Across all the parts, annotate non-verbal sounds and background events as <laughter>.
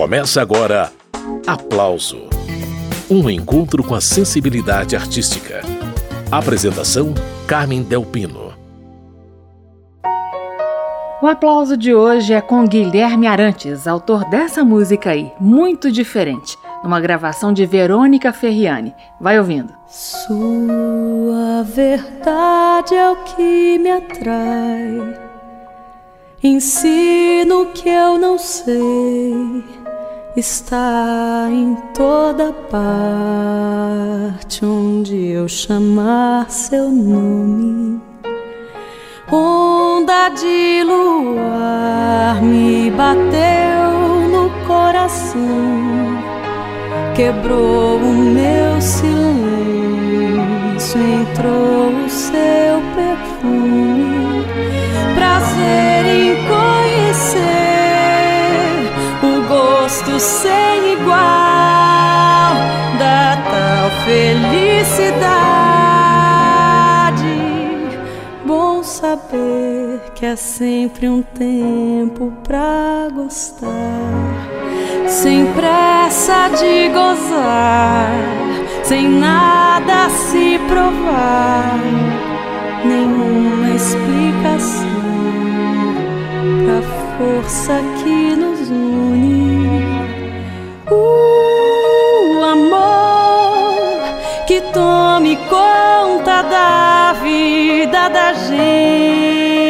Começa agora Aplauso um encontro com a sensibilidade artística. Apresentação: Carmen Delpino. O aplauso de hoje é com Guilherme Arantes, autor dessa música aí, muito diferente, numa gravação de Verônica Ferriani. Vai ouvindo. Sua verdade é o que me atrai. Ensino que eu não sei está em toda parte onde eu chamar seu nome. Onda de luar me bateu no coração, quebrou o meu silêncio, entrou o seu perfume. Gosto sem igual da tal felicidade. Bom saber que é sempre um tempo pra gostar, sem pressa de gozar, sem nada se provar, nenhuma explicação pra força que tome conta da vida da gente.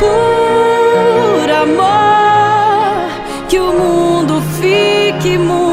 Por amor que o mundo fique muito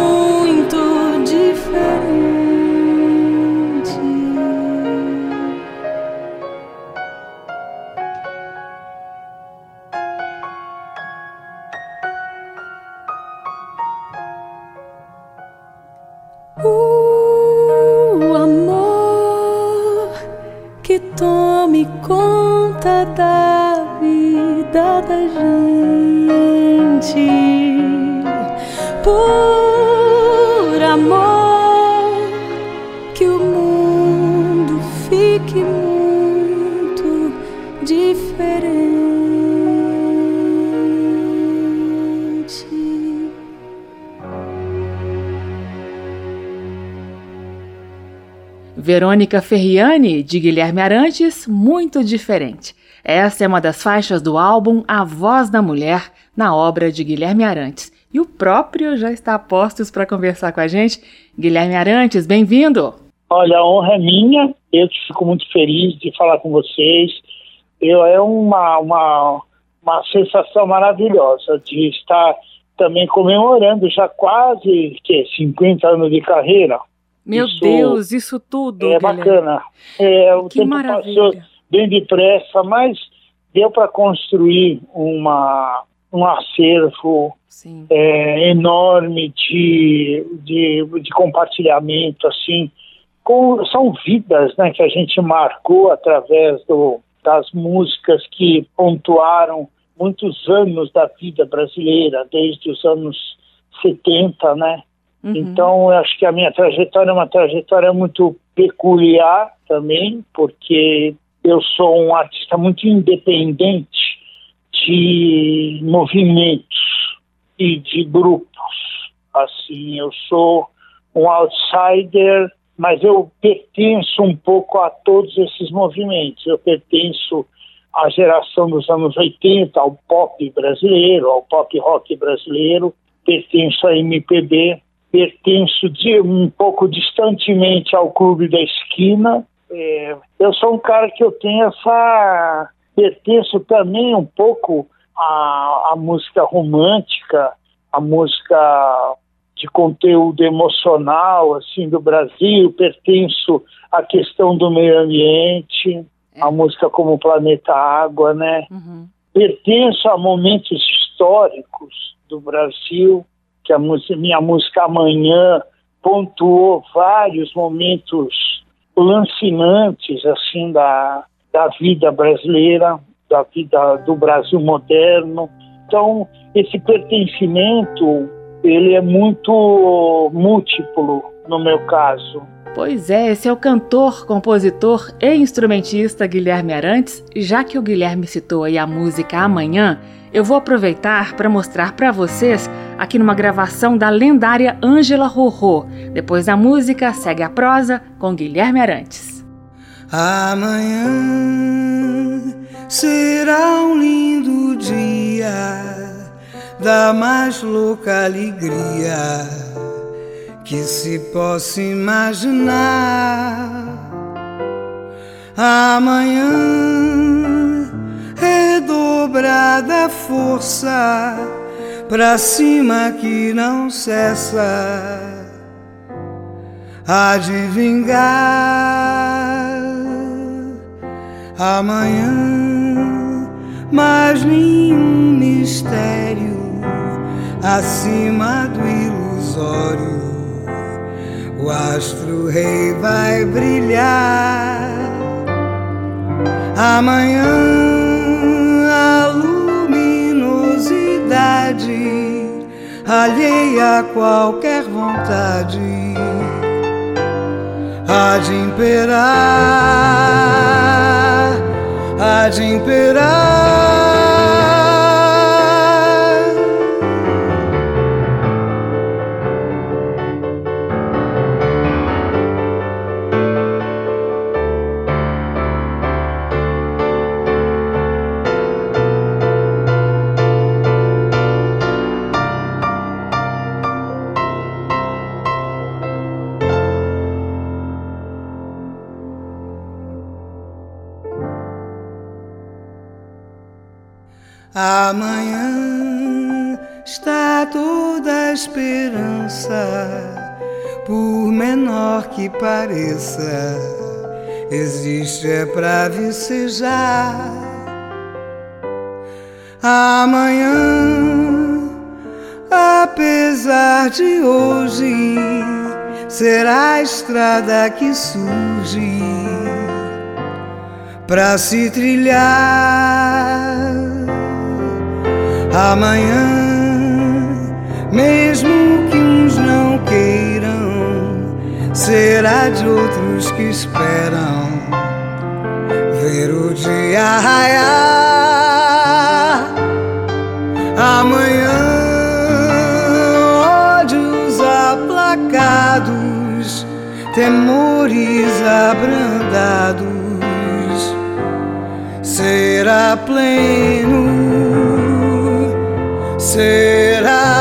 Verônica Ferriani, de Guilherme Arantes, muito diferente. Essa é uma das faixas do álbum A Voz da Mulher, na obra de Guilherme Arantes. E o próprio já está a postos para conversar com a gente. Guilherme Arantes, bem-vindo! Olha, a honra é minha, eu fico muito feliz de falar com vocês. Eu, é uma, uma, uma sensação maravilhosa de estar também comemorando já quase que, 50 anos de carreira. Meu isso Deus, isso tudo. É Guilherme. bacana. É, o que tempo maravilha. passou bem depressa, mas deu para construir uma, um acervo é, enorme de, de, de, compartilhamento, assim. Com, são vidas né, que a gente marcou através do, das músicas que pontuaram muitos anos da vida brasileira, desde os anos 70, né? Uhum. Então, eu acho que a minha trajetória é uma trajetória muito peculiar também, porque eu sou um artista muito independente de movimentos e de grupos. Assim, eu sou um outsider, mas eu pertenço um pouco a todos esses movimentos. Eu pertenço à geração dos anos 80, ao pop brasileiro, ao pop rock brasileiro, pertenço à MPB, pertenço de, um pouco distantemente ao clube da esquina. É, eu sou um cara que eu tenho essa. pertenço também um pouco à, à música romântica, à música de conteúdo emocional assim do Brasil, pertenço à questão do meio ambiente, é. à música como Planeta Água, né? Uhum. Pertenço a momentos históricos do Brasil que a minha música Amanhã pontuou vários momentos lancinantes assim da, da vida brasileira, da vida do Brasil moderno. Então, esse pertencimento ele é muito múltiplo, no meu caso. Pois é, esse é o cantor, compositor e instrumentista Guilherme Arantes. Já que o Guilherme citou aí a música Amanhã, eu vou aproveitar para mostrar para vocês aqui numa gravação da lendária Ângela Rorô. Depois da música, segue a prosa com Guilherme Arantes. Amanhã será um lindo dia da mais louca alegria que se possa imaginar. Amanhã redobrada força pra cima que não cessa há de vingar amanhã, mas nenhum mistério acima do ilusório o astro rei vai brilhar. Amanhã luminosidade alheia a qualquer vontade há de imperar, há de imperar. Amanhã está toda a esperança, por menor que pareça, existe é pra vicejar. Amanhã, apesar de hoje, será a estrada que surge pra se trilhar amanhã, mesmo que uns não queiram, será de outros que esperam ver o dia raiar. Amanhã, ódios aplacados, temores abrandados, será pleno será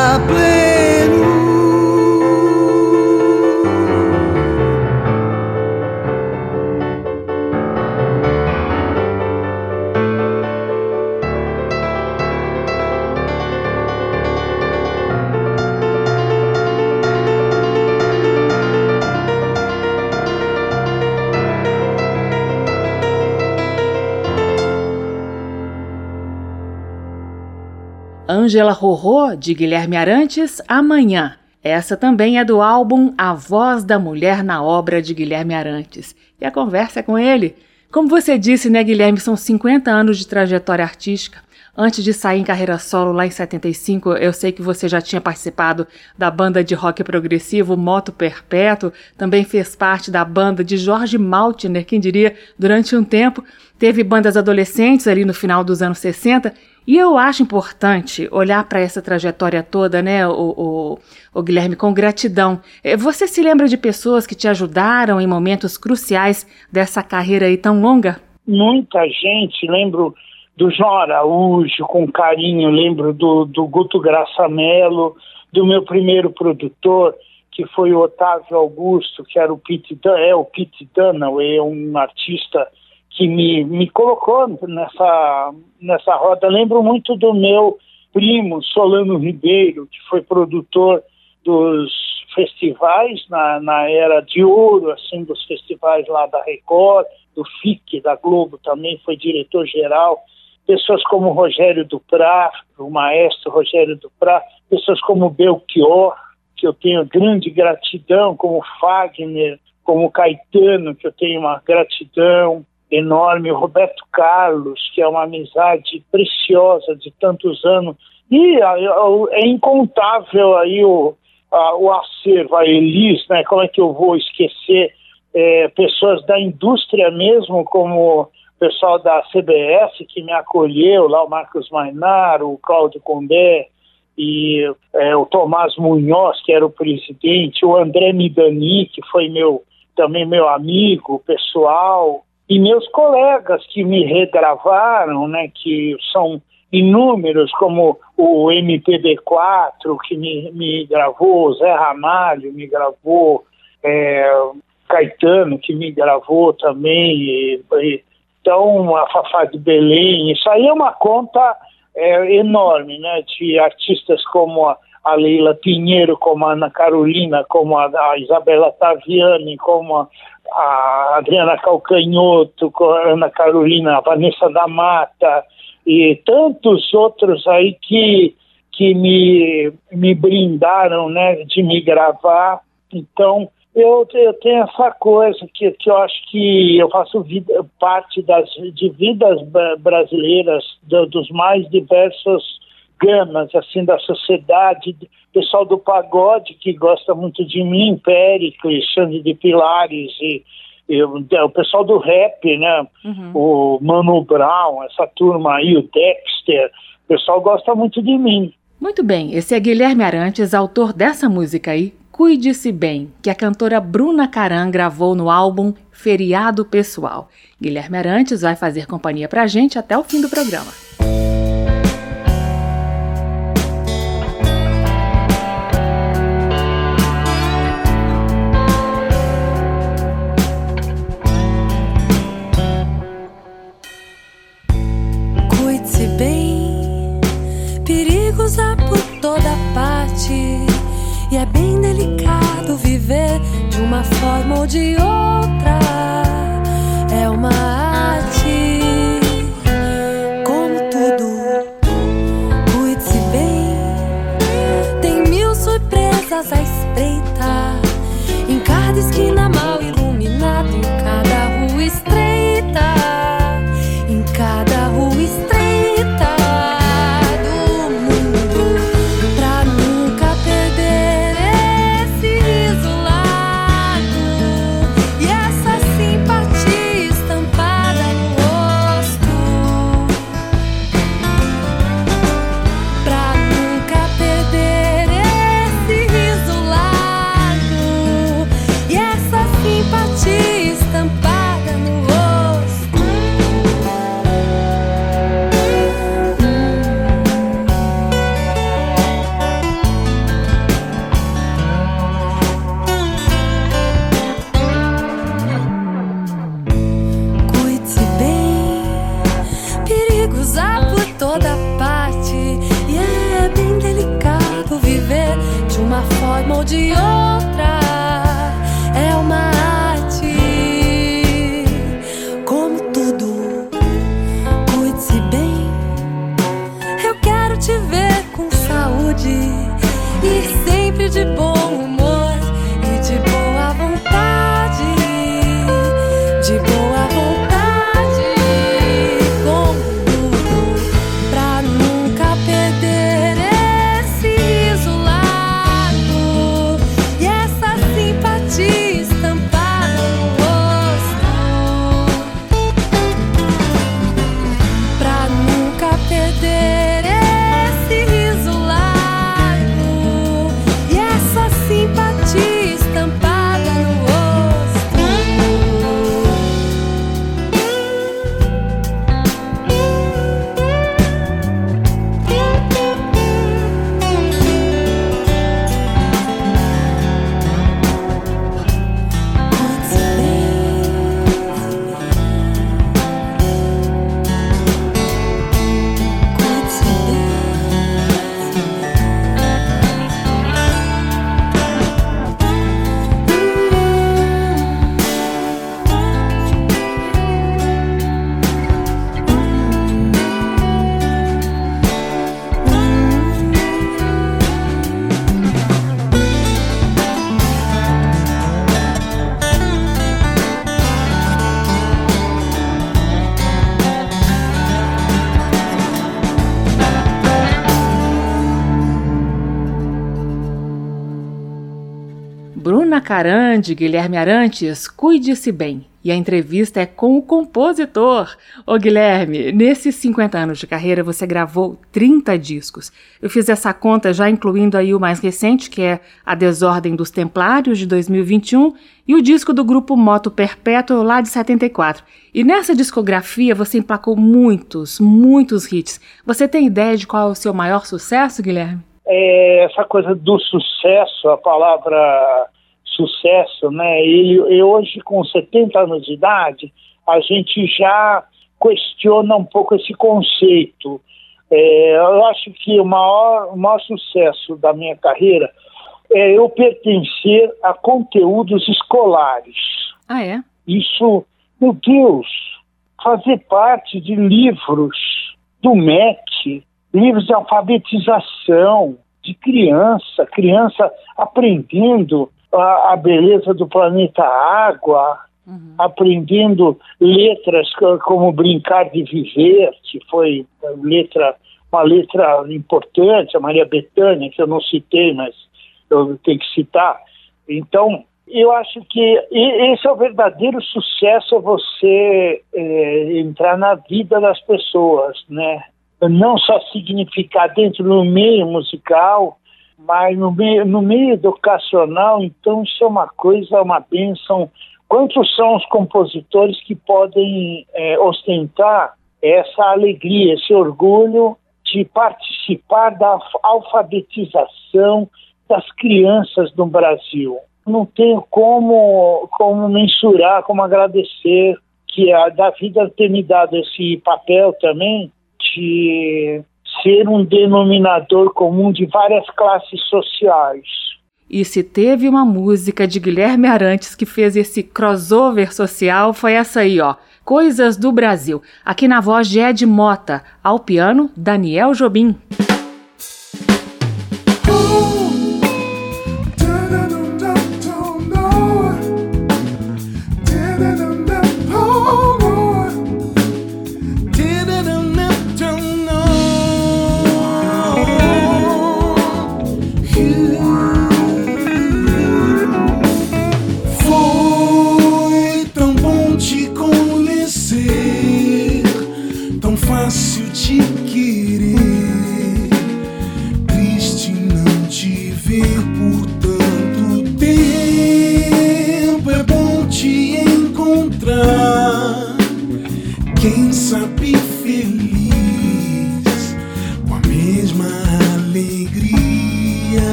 Ângela Rorô, de Guilherme Arantes, Amanhã. Essa também é do álbum A Voz da Mulher na Obra de Guilherme Arantes. E a conversa é com ele. Como você disse, né, Guilherme, são 50 anos de trajetória artística. Antes de sair em carreira solo lá em 75, eu sei que você já tinha participado da banda de rock progressivo Moto Perpétuo, também fez parte da banda de Jorge Maltner, quem diria, durante um tempo. Teve bandas adolescentes ali no final dos anos 60 e eu acho importante olhar para essa trajetória toda, né, o, o, o, Guilherme, com gratidão. É, você se lembra de pessoas que te ajudaram em momentos cruciais dessa carreira aí tão longa? Muita gente, lembro do João Araújo, com carinho, lembro do, do Guto Graça Mello, do meu primeiro produtor, que foi o Otávio Augusto, que era o Pete, é o Pete Dunaway, um artista que me, me colocou nessa, nessa roda. Lembro muito do meu primo, Solano Ribeiro, que foi produtor dos festivais na, na era de ouro, assim, dos festivais lá da Record, do FIC, da Globo também, foi diretor-geral. Pessoas como Rogério Duprá, o maestro Rogério Duprá, pessoas como Belchior, que eu tenho grande gratidão, como Fagner, como Caetano, que eu tenho uma gratidão, enorme, o Roberto Carlos, que é uma amizade preciosa de tantos anos, e é incontável aí o, a, o acervo, a Elis, né? Como é que eu vou esquecer é, pessoas da indústria mesmo, como o pessoal da CBS que me acolheu, lá o Marcos Mainaro, o Cláudio Condé e é, o Tomás Munhoz, que era o presidente, o André Midani, que foi meu também meu amigo pessoal, e meus colegas que me regravaram, né, que são inúmeros, como o MPB4, que me, me gravou, Zé Ramalho me gravou, é, Caetano, que me gravou também, e, e, então a Fafá de Belém, isso aí é uma conta é, enorme, né, de artistas como a, a Leila Pinheiro, como a Ana Carolina, como a, a Isabela Taviani, como a, a Adriana Calcanhoto, a Ana Carolina, a Vanessa da Mata e tantos outros aí que, que me, me brindaram né, de me gravar. Então, eu, eu tenho essa coisa que, que eu acho que eu faço vida, parte das, de vidas brasileiras, do, dos mais diversos gamas assim da sociedade, pessoal do pagode que gosta muito de mim, Péricles, Xande de Pilares e, e o pessoal do rap, né? Uhum. O Mano Brown, essa turma aí, o Dexter, o pessoal gosta muito de mim. Muito bem, esse é Guilherme Arantes, autor dessa música aí, Cuide-se Bem, que a cantora Bruna Caran gravou no álbum Feriado Pessoal. Guilherme Arantes vai fazer companhia pra gente até o fim do programa. É bem delicado viver de uma forma ou de outra. É uma arte, como tudo. Cuide-se bem, tem mil surpresas à espreita. Em cada esquina Bruna Carandi, Guilherme Arantes, cuide-se bem. E a entrevista é com o compositor. Ô Guilherme, nesses 50 anos de carreira você gravou 30 discos. Eu fiz essa conta já incluindo aí o mais recente, que é A Desordem dos Templários, de 2021, e o disco do grupo Moto Perpétuo, lá de 74. E nessa discografia você emplacou muitos, muitos hits. Você tem ideia de qual é o seu maior sucesso, Guilherme? É, essa coisa do sucesso, a palavra sucesso, né? Ele, hoje, com 70 anos de idade, a gente já questiona um pouco esse conceito. É, eu acho que o maior, o maior sucesso da minha carreira é eu pertencer a conteúdos escolares. Ah, é? Isso, meu Deus, fazer parte de livros do MEC, livros de alfabetização de criança, criança aprendendo a, a beleza do planeta Água, uhum. aprendendo letras como Brincar de Viver, que foi letra, uma letra importante, a Maria Bethânia, que eu não citei, mas eu tenho que citar. Então, eu acho que esse é o verdadeiro sucesso, é você é, entrar na vida das pessoas, né? Não só significar dentro do meio musical, mas no meio, no meio educacional, então, isso é uma coisa, uma bênção. Quantos são os compositores que podem é, ostentar essa alegria, esse orgulho de participar da alfabetização das crianças no Brasil? Não tenho como, como mensurar, como agradecer que a da vida ter me dado esse papel também de ser um denominador comum de várias classes sociais. E se teve uma música de Guilherme Arantes que fez esse crossover social, foi essa aí, ó. Coisas do Brasil. Aqui na voz de Ed Mota, ao piano, Daniel Jobim.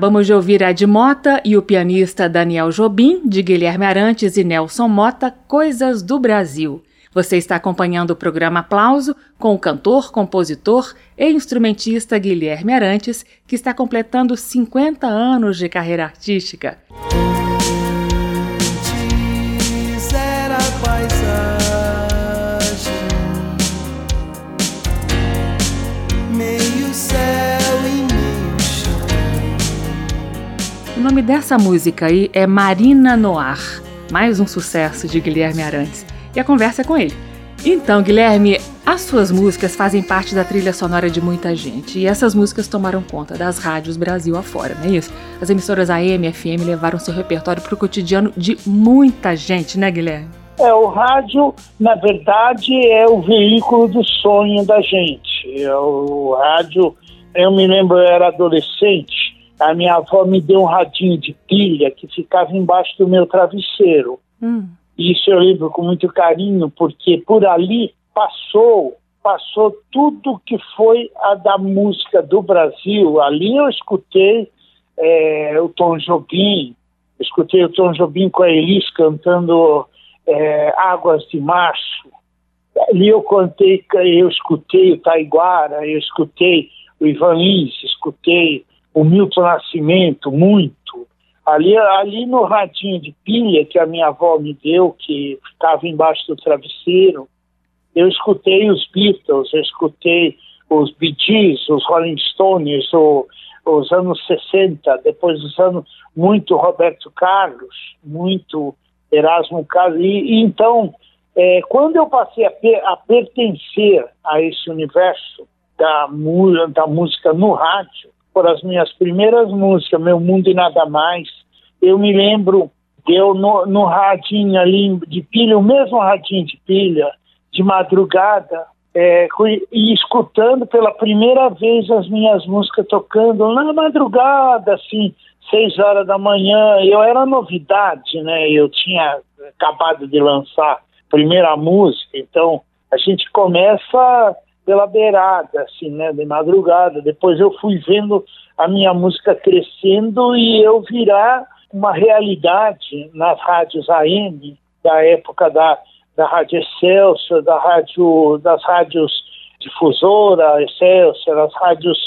Acabamos de ouvir Ed Mota e o pianista Daniel Jobim, de Guilherme Arantes e Nelson Mota, Coisas do Brasil. Você está acompanhando o programa Aplauso com o cantor, compositor e instrumentista Guilherme Arantes, que está completando 50 anos de carreira artística. O nome dessa música aí é Marina Noir, mais um sucesso de Guilherme Arantes. E a conversa é com ele. Então, Guilherme, as suas músicas fazem parte da trilha sonora de muita gente e essas músicas tomaram conta das rádios Brasil afora, não é isso? As emissoras AM FM levaram seu repertório para o cotidiano de muita gente, né, Guilherme? É, o rádio, na verdade, é o veículo do sonho da gente. É o rádio, eu me lembro, eu era adolescente, a minha avó me deu um radinho de pilha que ficava embaixo do meu travesseiro. Hum. Isso eu lembro com muito carinho, porque por ali passou passou tudo que foi a da música do Brasil. Ali eu escutei é, o Tom Jobim, escutei o Tom Jobim com a Elis cantando é, Águas de Março. Ali eu contei, eu escutei o Taiguara, eu escutei o Ivan Lins, escutei o Milton Nascimento, muito. Ali, ali no radinho de pilha que a minha avó me deu, que ficava embaixo do travesseiro, eu escutei os Beatles, eu escutei os Bee Gees, os Rolling Stones, o, os anos 60, depois dos anos, muito Roberto Carlos, muito Erasmo Carlos. E, e então, é, quando eu passei a, per, a, pertencer a esse universo da, da música no rádio, por as minhas primeiras músicas, Meu Mundo e Nada Mais. Eu me lembro eu no, no radinho ali de pilha, o mesmo radinho de pilha, de madrugada, é, e escutando pela primeira vez as minhas músicas tocando na madrugada, assim, seis horas da manhã. Eu era novidade, né? Eu tinha acabado de lançar a primeira música, então a gente começa pela beirada, assim, né, de madrugada. Depois eu fui vendo a minha música crescendo e eu virar uma realidade nas rádios AM da época da, da Rádio Excelsior, da rádio, das rádios difusora Excelsior, as rádios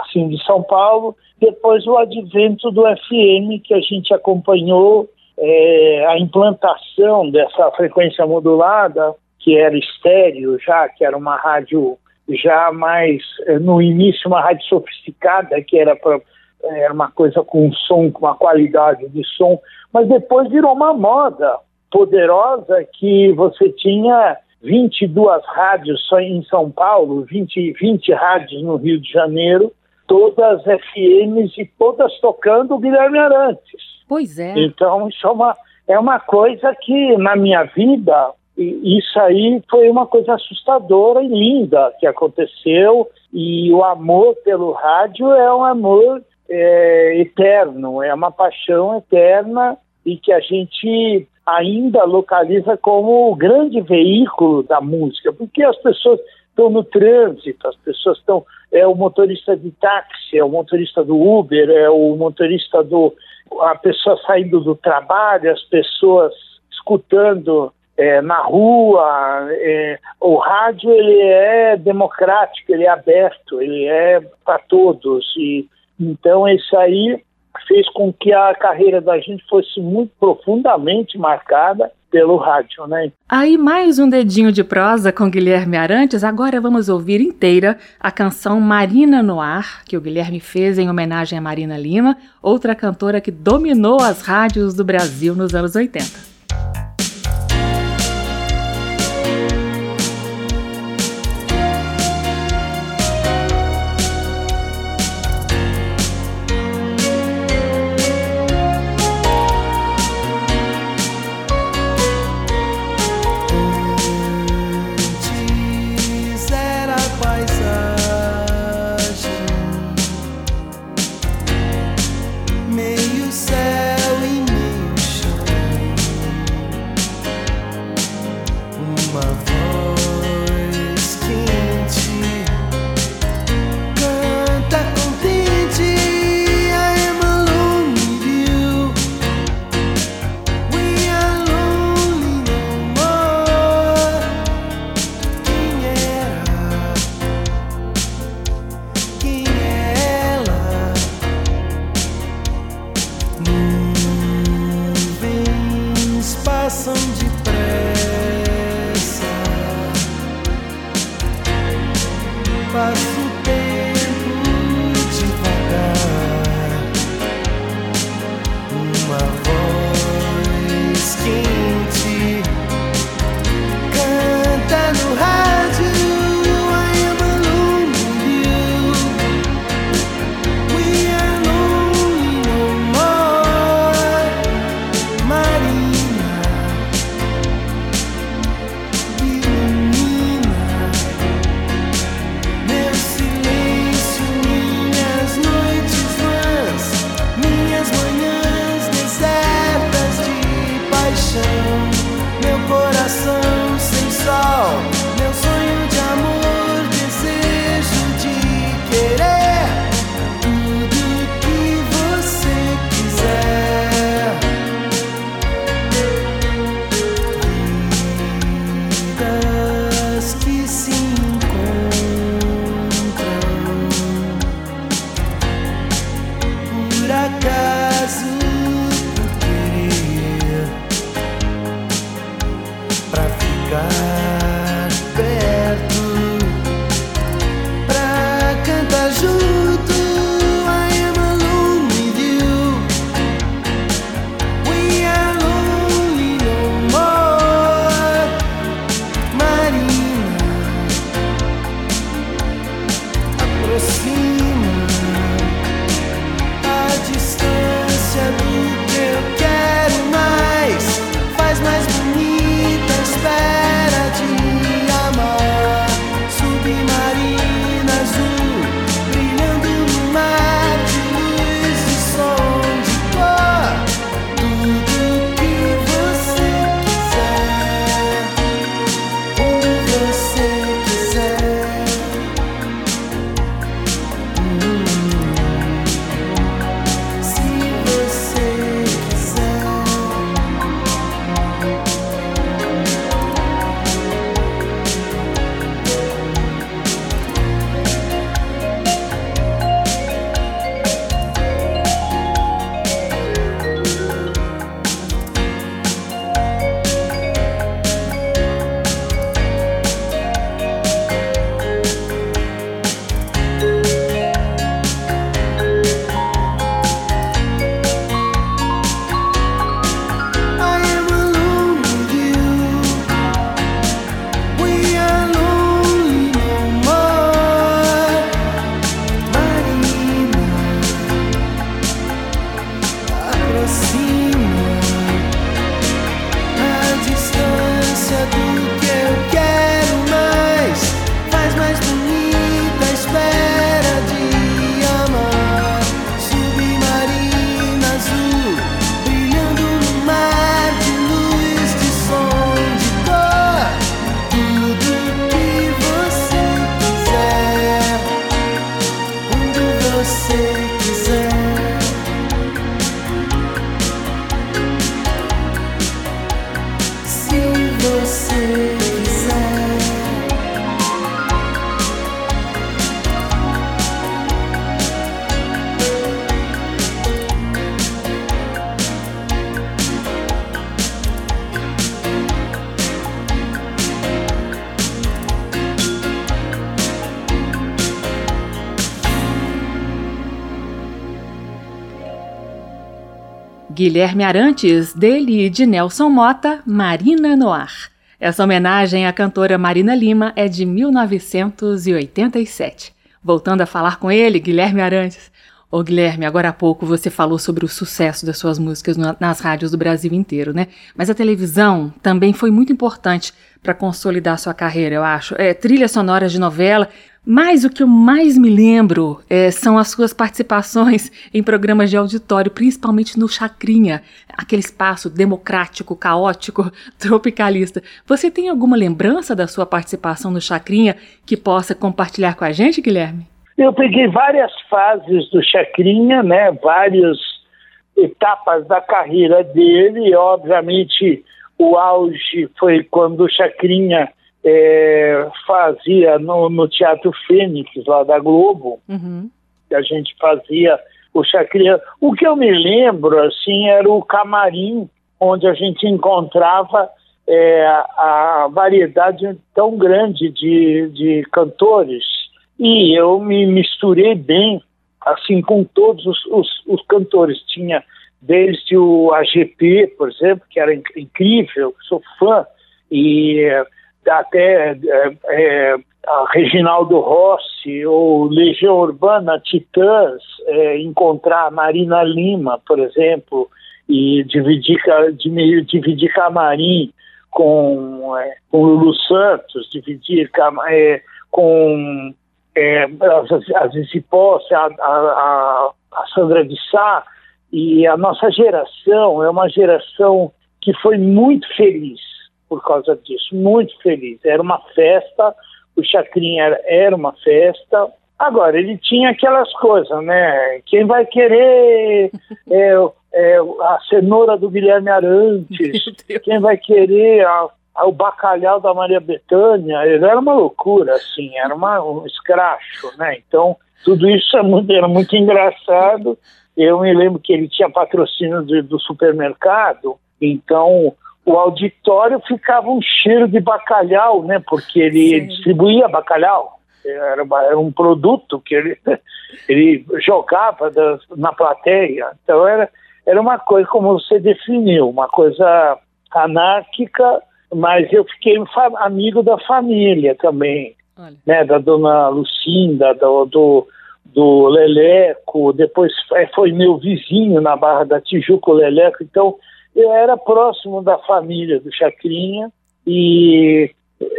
assim de São Paulo. Depois o advento do FM que a gente acompanhou é, a implantação dessa frequência modulada que era estéreo já, que era uma rádio já mais, eh, no início, uma rádio sofisticada, que era, pra, eh, era uma coisa com som, com uma qualidade de som, mas depois virou uma moda poderosa que você tinha 22 rádios só em São Paulo, 20, 20 rádios no Rio de Janeiro, todas FMs e todas tocando Guilherme Arantes. Pois é. Então, isso é uma, é uma coisa que na minha vida e isso aí foi uma coisa assustadora e linda que aconteceu. E o amor pelo rádio é um amor é, eterno, é uma paixão eterna. e que a gente ainda localiza como o grande veículo da música, porque as pessoas estão no trânsito, as pessoas estão. É o motorista de táxi, é o motorista do Uber, é o motorista do. a pessoa saindo do trabalho, as pessoas escutando é, na rua. É, o rádio ele é democrático, ele é aberto, ele é para todos. E, então, isso aí fez com que a carreira da gente fosse muito profundamente marcada pelo rádio, né? Aí mais um dedinho de prosa com Guilherme Arantes. Agora vamos ouvir inteira a canção Marina no Ar, que o Guilherme fez em homenagem a Marina Lima, outra cantora que dominou as rádios do Brasil nos anos 80. fácil. Guilherme Arantes, dele e de Nelson Mota, Marina Noir. Essa homenagem à cantora Marina Lima é de 1987. Voltando a falar com ele, Guilherme Arantes. Ô Guilherme, agora há pouco você falou sobre o sucesso das suas músicas nas rádios do Brasil inteiro, né? Mas a televisão também foi muito importante para consolidar sua carreira, eu acho. É, trilhas sonoras de novela, mas o que eu mais me lembro é, são as suas participações <laughs> em programas de auditório, principalmente no Chacrinha, aquele espaço democrático, caótico, <laughs> tropicalista. Você tem alguma lembrança da sua participação no Chacrinha que possa compartilhar com a gente, Guilherme? Eu peguei várias fases do Chacrinha, né, várias etapas da carreira dele, obviamente o auge foi quando o Chacrinha é, fazia no, no, Teatro Fênix, lá da Globo, uhum. que a gente fazia o Chacrinha. O que eu me lembro, assim, era o camarim, onde a gente encontrava é, a variedade tão grande de, de cantores. E eu me misturei bem, assim, com todos os, os, os cantores. Tinha desde o AGP, por exemplo, que era incrível, sou fã, e até é, é, a Reginaldo Rossi ou Legião Urbana, Titãs, é, encontrar a Marina Lima, por exemplo, e dividir, dividir camarim com, é, com Lulu Santos, dividir é, com é, as Zipós, a, a, a Sandra de Sá, e a nossa geração é uma geração que foi muito feliz por causa disso, muito feliz. Era uma festa, o Chacrinha era, era uma festa. Agora, ele tinha aquelas coisas, né? Quem vai querer é, é, a cenoura do Guilherme Arantes? <laughs> Quem vai querer a, a, o bacalhau da Maria Bethânia? Ele era uma loucura, assim, era uma, um escracho, né? Então, tudo isso é muito, era muito engraçado. Eu me lembro que ele tinha patrocínio do, do supermercado, então o auditório ficava um cheiro de bacalhau, né? Porque ele Sim. distribuía bacalhau. Era, era, um produto que ele, <laughs> ele jogava das, na plateia. Então era, era uma coisa, como você definiu, uma coisa anárquica, mas eu fiquei amigo da família também, Olha. né? Da dona Lucinda, do, do, do Leleco, depois foi meu vizinho na Barra da Tijuca, o Leleco, então eu era próximo da família do Chacrinha e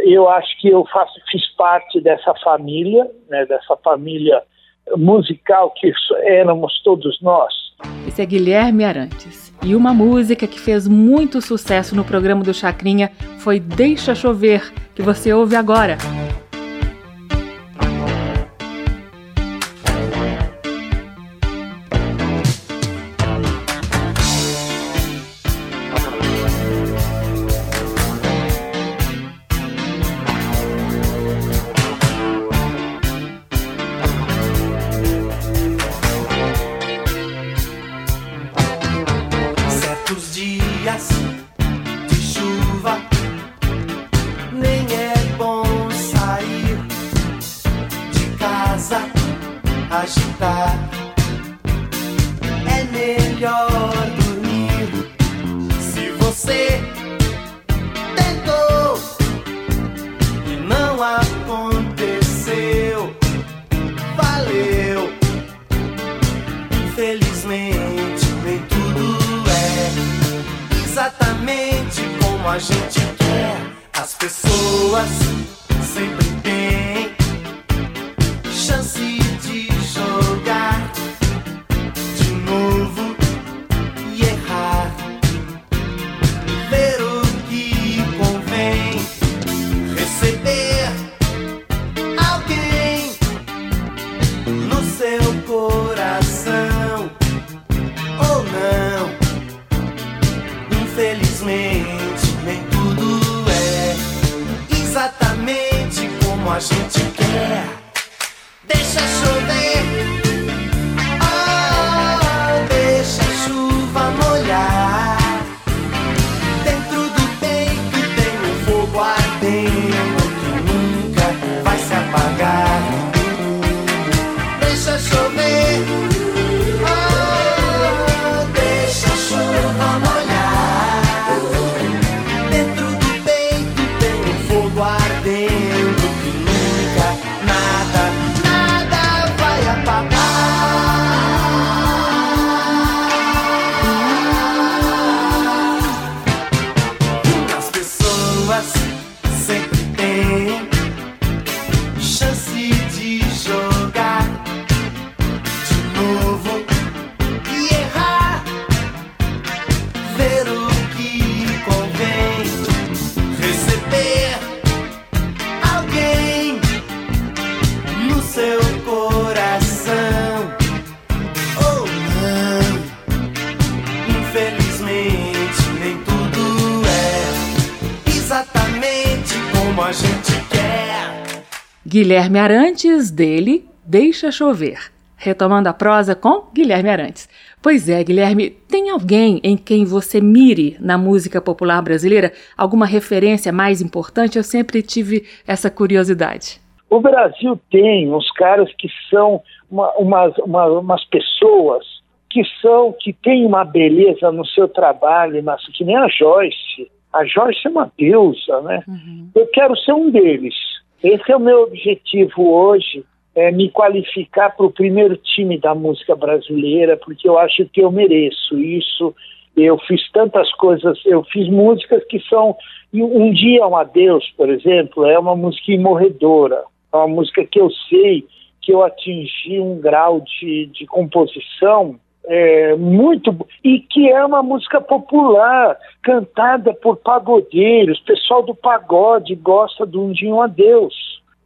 eu acho que eu faço, fiz parte dessa família, né, dessa família musical que éramos todos nós. Esse é Guilherme Arantes. E uma música que fez muito sucesso no programa do Chacrinha foi Deixa Chover, que você ouve agora. Guilherme Arantes, dele, Deixa Chover. Retomando a prosa com Guilherme Arantes. Pois é, Guilherme, tem alguém em quem você mire na música popular brasileira? Alguma referência mais importante? Eu sempre tive essa curiosidade. O Brasil tem uns caras que são uma, umas, uma, umas pessoas que são que têm uma beleza no seu trabalho, mas que nem a Joyce. A Joyce é uma deusa, né? Uhum. Eu quero ser um deles. Esse é o meu objetivo hoje, é me qualificar para o primeiro time da música brasileira, porque eu acho que eu mereço isso. Eu fiz tantas coisas, eu fiz músicas que são. Um Dia um Adeus, por exemplo, é uma música imorredora. É uma música que eu sei que eu atingi um grau de, de composição é, muito e que é uma música popular cantada por pagodeiros, pessoal do pagode gosta do um dia um adeus,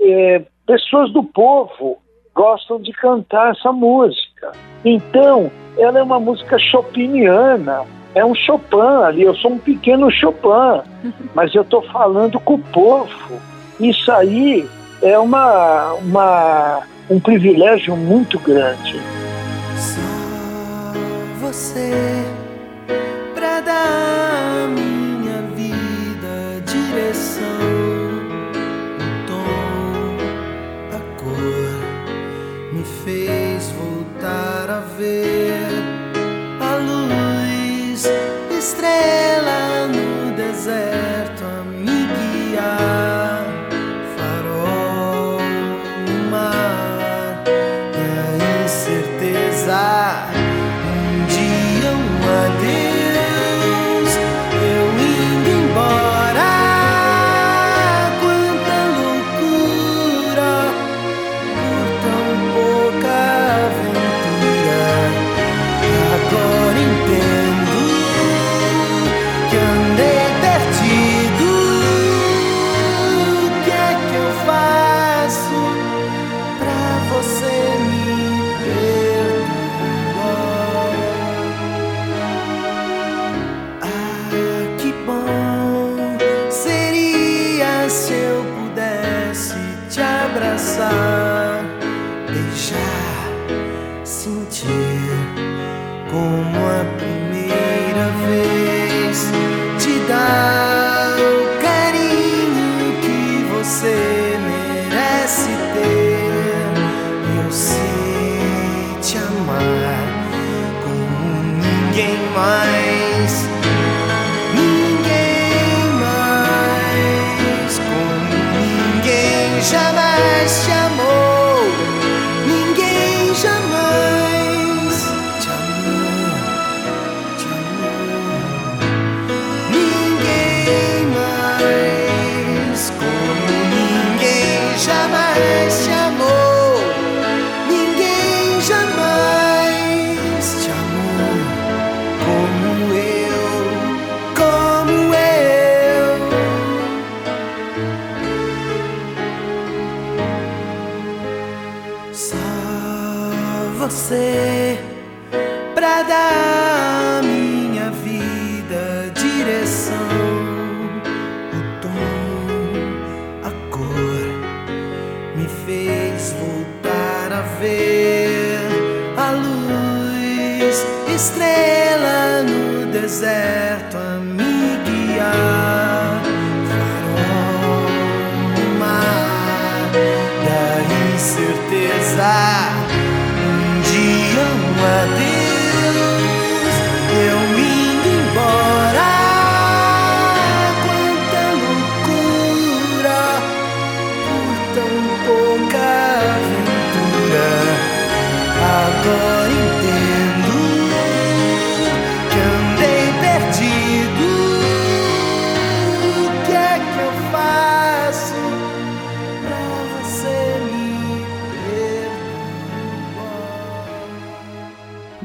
é, pessoas do povo gostam de cantar essa música. Então, ela é uma música chopiniana, é um Chopin ali, eu sou um pequeno Chopin, <laughs> mas eu estou falando com o povo. Isso aí é uma, uma, um privilégio muito grande você pra dar à minha vida direção, o tom, a cor me fez voltar a ver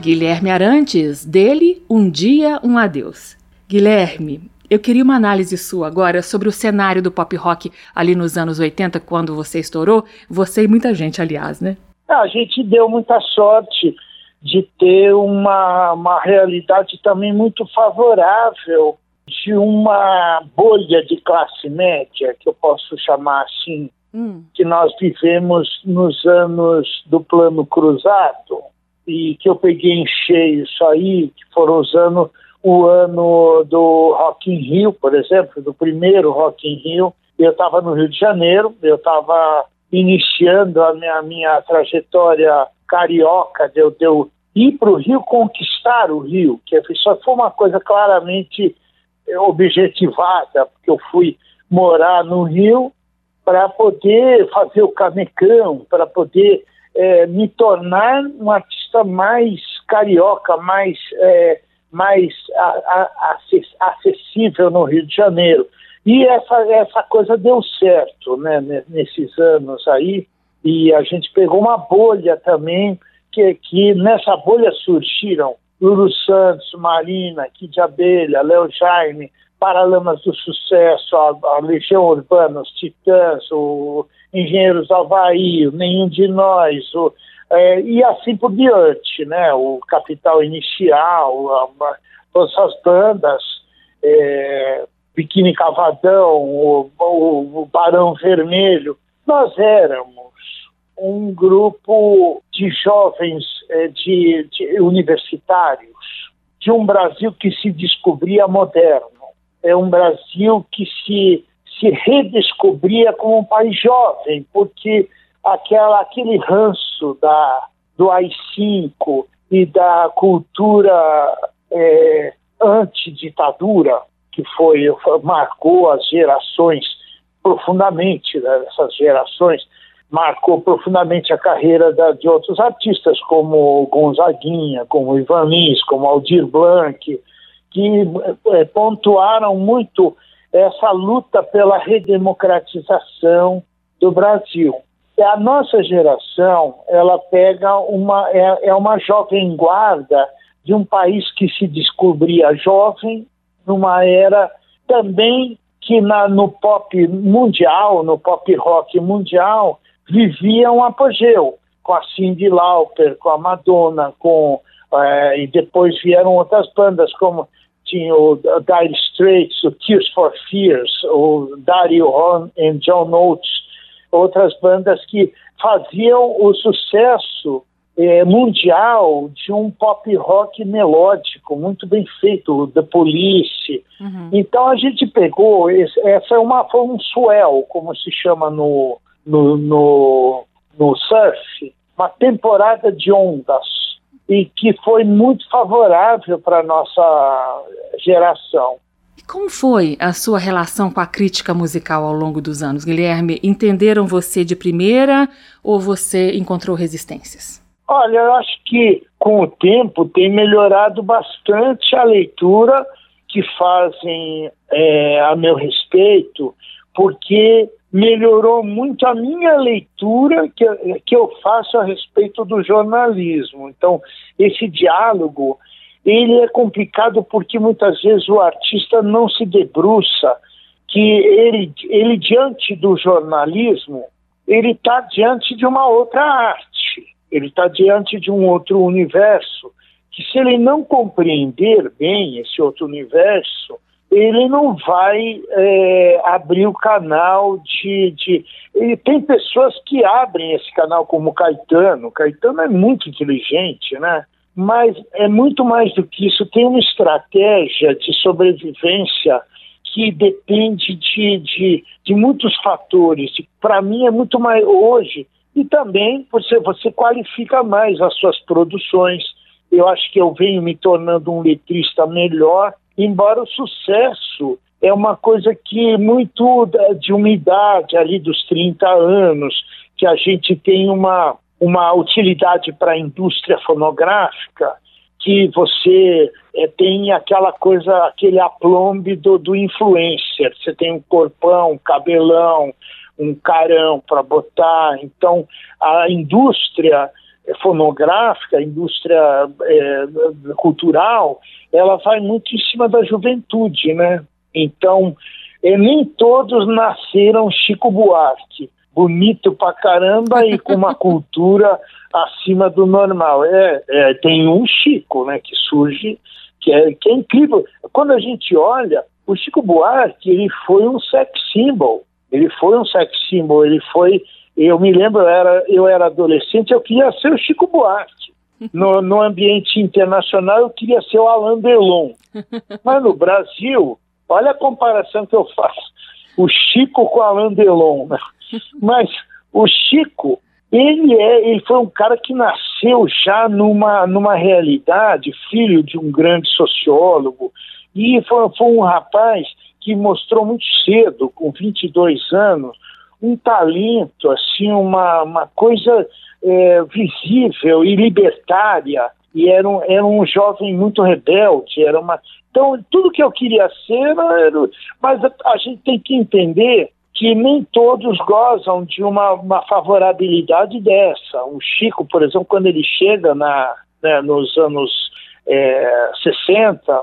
Guilherme Arantes, dele Um Dia, Um Adeus. Guilherme, eu queria uma análise sua agora sobre o cenário do pop rock ali nos anos 80, quando você estourou. Você e muita gente, aliás, né? A gente deu muita sorte de ter uma, uma realidade também muito favorável de uma bolha de classe média, que eu posso chamar assim, hum. que nós vivemos nos anos do plano cruzado, e que eu peguei em cheio isso aí, que foram os anos, o ano do Rock in Rio, por exemplo, do primeiro Rock in Rio, eu estava no Rio de Janeiro, eu estava iniciando a minha, minha trajetória carioca, de eu, de eu ir para o Rio conquistar o Rio, que só foi uma coisa claramente objetivada, porque eu fui morar no Rio para poder fazer o canecão, para poder é, me tornar um artista mais carioca, mais, é, mais a, a, acessível no Rio de Janeiro. E essa, essa coisa deu certo né, nesses anos aí, e a gente pegou uma bolha também, que, que nessa bolha surgiram Lulu Santos, Marina, Kid Abelha, Léo Jaime, Paralamas do Sucesso, a, a Legião Urbana, os Titãs, o Engenheiros Havaí, Nenhum de Nós, o, é, e assim por diante, né? O Capital Inicial, a, a, todas as bandas, é, Biquíni Cavadão, o, o, o Barão Vermelho, nós éramos um grupo de jovens é, de, de, universitários de um Brasil que se descobria moderno, é um Brasil que se, se redescobria como um país jovem, porque aquela, aquele ranço da, do AI-5 e da cultura é, antiditadura que foi marcou as gerações profundamente, né, essas gerações marcou profundamente a carreira da, de outros artistas, como Gonzaguinha, como Ivan Lins, como Aldir Blanc, que é, pontuaram muito essa luta pela redemocratização do Brasil. A nossa geração, ela pega uma é, é uma jovem guarda de um país que se descobria jovem numa era também que na, no pop mundial, no pop rock mundial, vivia um apogeu, com a Cyndi Lauper, com a Madonna, com é, e depois vieram outras bandas como tinha o Dire Straits, o Tears for Fears, o Dario Hon e John Oates, outras bandas que faziam o sucesso é, mundial de um pop rock melódico, muito bem feito, The Police. Uhum. Então a gente pegou, esse, essa é uma, foi um swell, como se chama no, no, no, no surf, uma temporada de ondas e que foi muito favorável para a nossa geração. E como foi a sua relação com a crítica musical ao longo dos anos, Guilherme? Entenderam você de primeira ou você encontrou resistências? Olha, eu acho que com o tempo tem melhorado bastante a leitura que fazem é, a meu respeito, porque melhorou muito a minha leitura que, que eu faço a respeito do jornalismo. Então, esse diálogo, ele é complicado porque muitas vezes o artista não se debruça que ele, ele diante do jornalismo, ele está diante de uma outra arte, ele está diante de um outro universo, que se ele não compreender bem esse outro universo, ele não vai é, abrir o canal de, de. E tem pessoas que abrem esse canal, como Caetano. Caetano é muito inteligente, né? Mas é muito mais do que isso. Tem uma estratégia de sobrevivência que depende de, de, de muitos fatores. Para mim, é muito mais hoje. E também você, você qualifica mais as suas produções. Eu acho que eu venho me tornando um letrista melhor embora o sucesso é uma coisa que muito de uma idade ali dos 30 anos, que a gente tem uma, uma utilidade para a indústria fonográfica, que você é, tem aquela coisa, aquele aplombe do, do influencer. Você tem um corpão, um cabelão, um carão para botar. Então, a indústria fonográfica, a indústria é, cultural, ela vai muito em cima da juventude, né? Então, é, nem todos nasceram Chico Buarque, bonito pra caramba e com uma <laughs> cultura acima do normal. É, é, tem um Chico, né, que surge, que é, que é incrível. Quando a gente olha, o Chico Buarque, ele foi um sex symbol, ele foi um sex symbol, ele foi eu me lembro, eu era, eu era adolescente, eu queria ser o Chico Buarque. <laughs> No, no ambiente internacional, eu queria ser o Alain Delon. <laughs> Mas no Brasil, olha a comparação que eu faço. O Chico com o Alain Delon. Né? <laughs> Mas o Chico, ele, é, ele foi um cara que nasceu já numa, numa realidade, filho de um grande sociólogo, e foi, foi um rapaz que mostrou muito cedo, com 22 anos, um talento, assim, uma, uma coisa é, visível e libertária. E era um, era um jovem muito rebelde, era uma. Então, tudo que eu queria ser, era, mas a, a gente tem que entender que nem todos gozam de uma, uma favorabilidade dessa. O Chico, por exemplo, quando ele chega na, né, nos anos é, 60,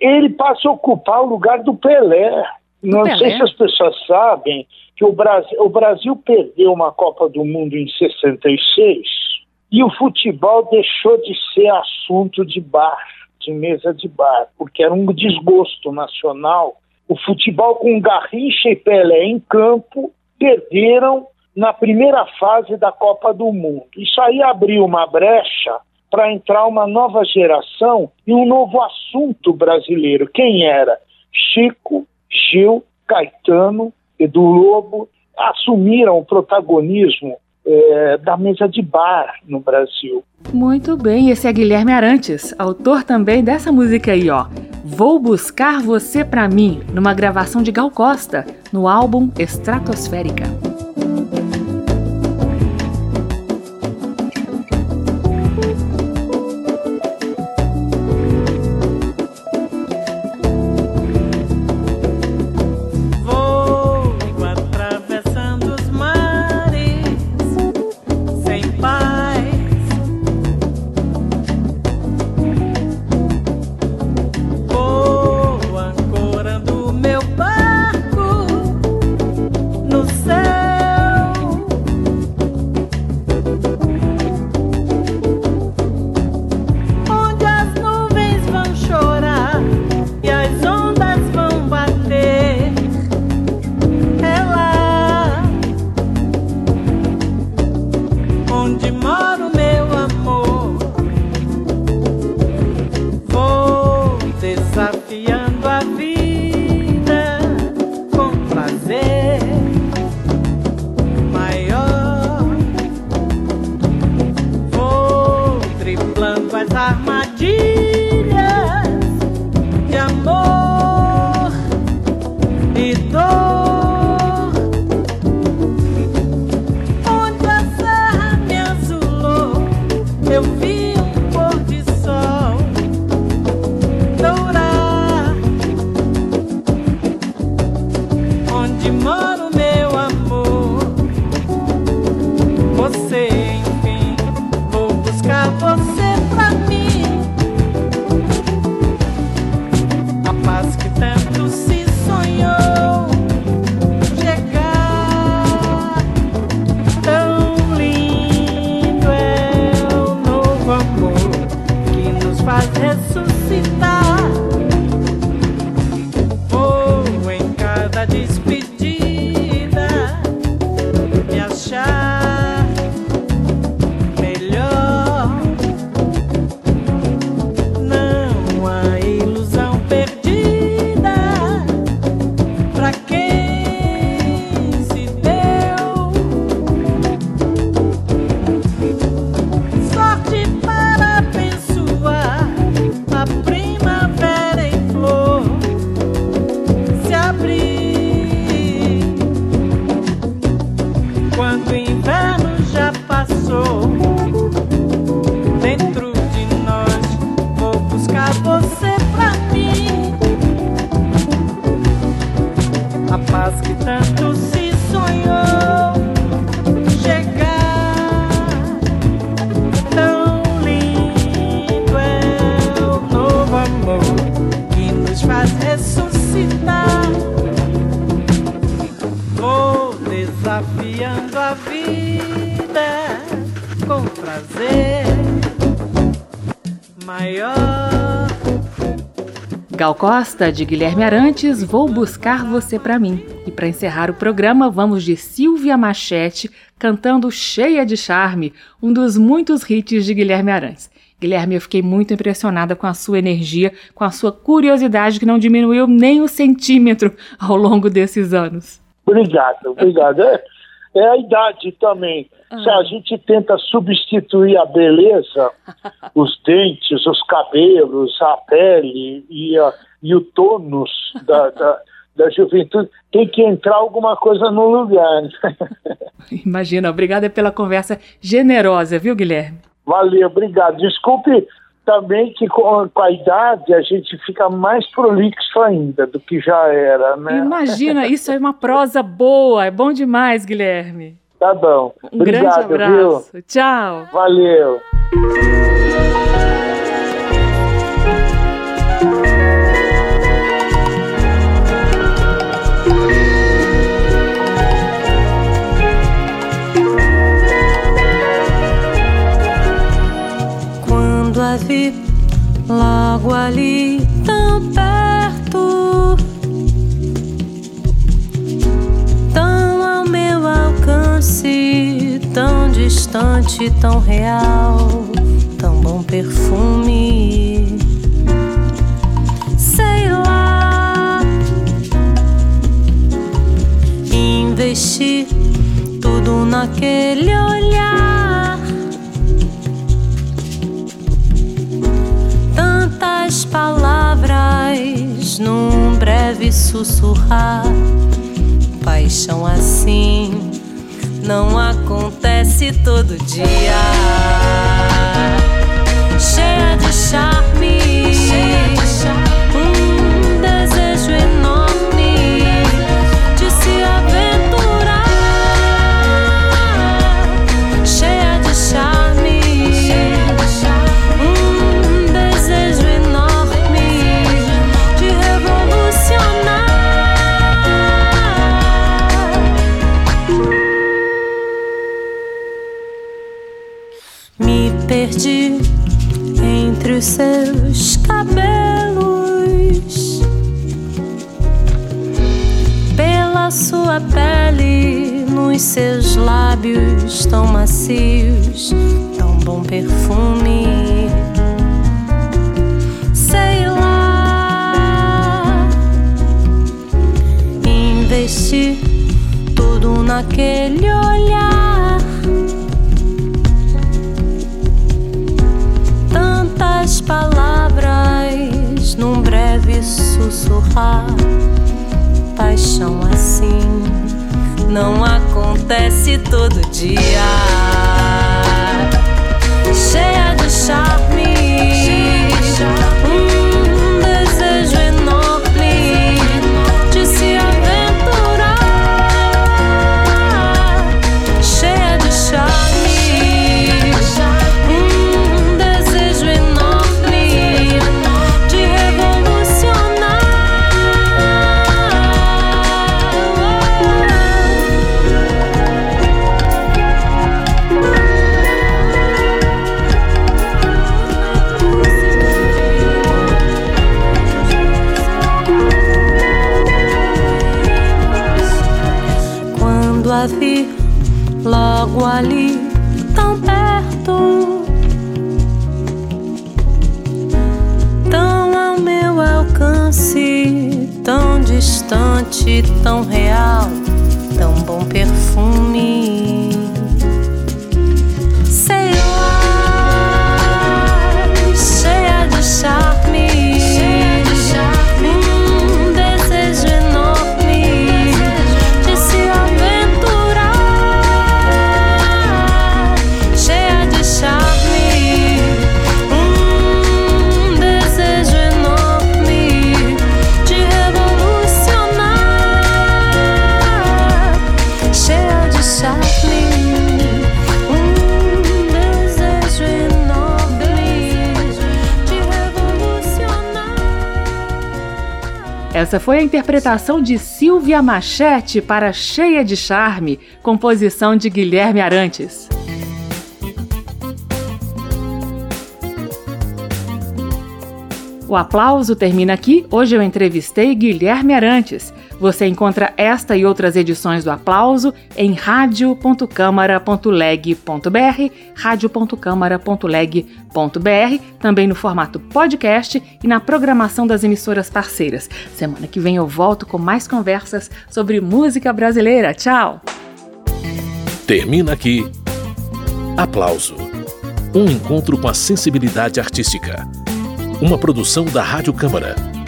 ele passa a ocupar o lugar do Pelé. Não Pelé? sei se as pessoas sabem, que o Brasil, o Brasil perdeu uma Copa do Mundo em 66 e o futebol deixou de ser assunto de bar, de mesa de bar, porque era um desgosto nacional. O futebol com Garrincha e Pelé em campo perderam na primeira fase da Copa do Mundo. Isso aí abriu uma brecha para entrar uma nova geração e um novo assunto brasileiro. Quem era? Chico, Gil, Caetano, Edu Lobo assumiram o protagonismo é, da mesa de bar no Brasil. Muito bem, esse é Guilherme Arantes, autor também dessa música aí, ó. Vou buscar você pra mim, numa gravação de Gal Costa, no álbum Estratosférica. Costa, de Guilherme Arantes, Vou Buscar Você Pra Mim. E para encerrar o programa, vamos de Silvia Machete cantando Cheia de Charme, um dos muitos hits de Guilherme Arantes. Guilherme, eu fiquei muito impressionada com a sua energia, com a sua curiosidade que não diminuiu nem um centímetro ao longo desses anos. Obrigado, obrigado. É, é a idade também. Ah. Se a gente tenta substituir a beleza, <laughs> os dentes, os cabelos, a pele e, a, e o tônus da, da, da juventude, tem que entrar alguma coisa no lugar. <laughs> Imagina, obrigada pela conversa generosa, viu, Guilherme? Valeu, obrigado. Desculpe também que com, a idade a gente fica mais prolixo ainda do que já era, né? Imagina, isso é uma prosa boa, é bom demais, Guilherme. Tá bom. Um Obrigado, grande abraço. Viu? Tchau. Valeu. Logo ali, tão perto, tão ao meu alcance, tão distante, tão real, tão bom perfume. Sei lá, investi tudo naquele olhar palavras num breve sussurrar. Paixão assim não acontece todo dia. Cheia de charme. Cheia de macios, tão bom perfume. Sei lá, investi tudo naquele olhar as palavras num breve sussurrar. Paixão assim não acontece todo dia. Cheia de charme. Distante, tão real, tão bom perfume. Essa foi a interpretação de Silvia Machete para Cheia de Charme, composição de Guilherme Arantes. O aplauso termina aqui. Hoje eu entrevistei Guilherme Arantes. Você encontra esta e outras edições do Aplauso em radio.câmara.leg.br, radio.câmara.leg.br, também no formato podcast e na programação das emissoras parceiras. Semana que vem eu volto com mais conversas sobre música brasileira. Tchau! Termina aqui. Aplauso. Um encontro com a sensibilidade artística uma produção da Rádio Câmara,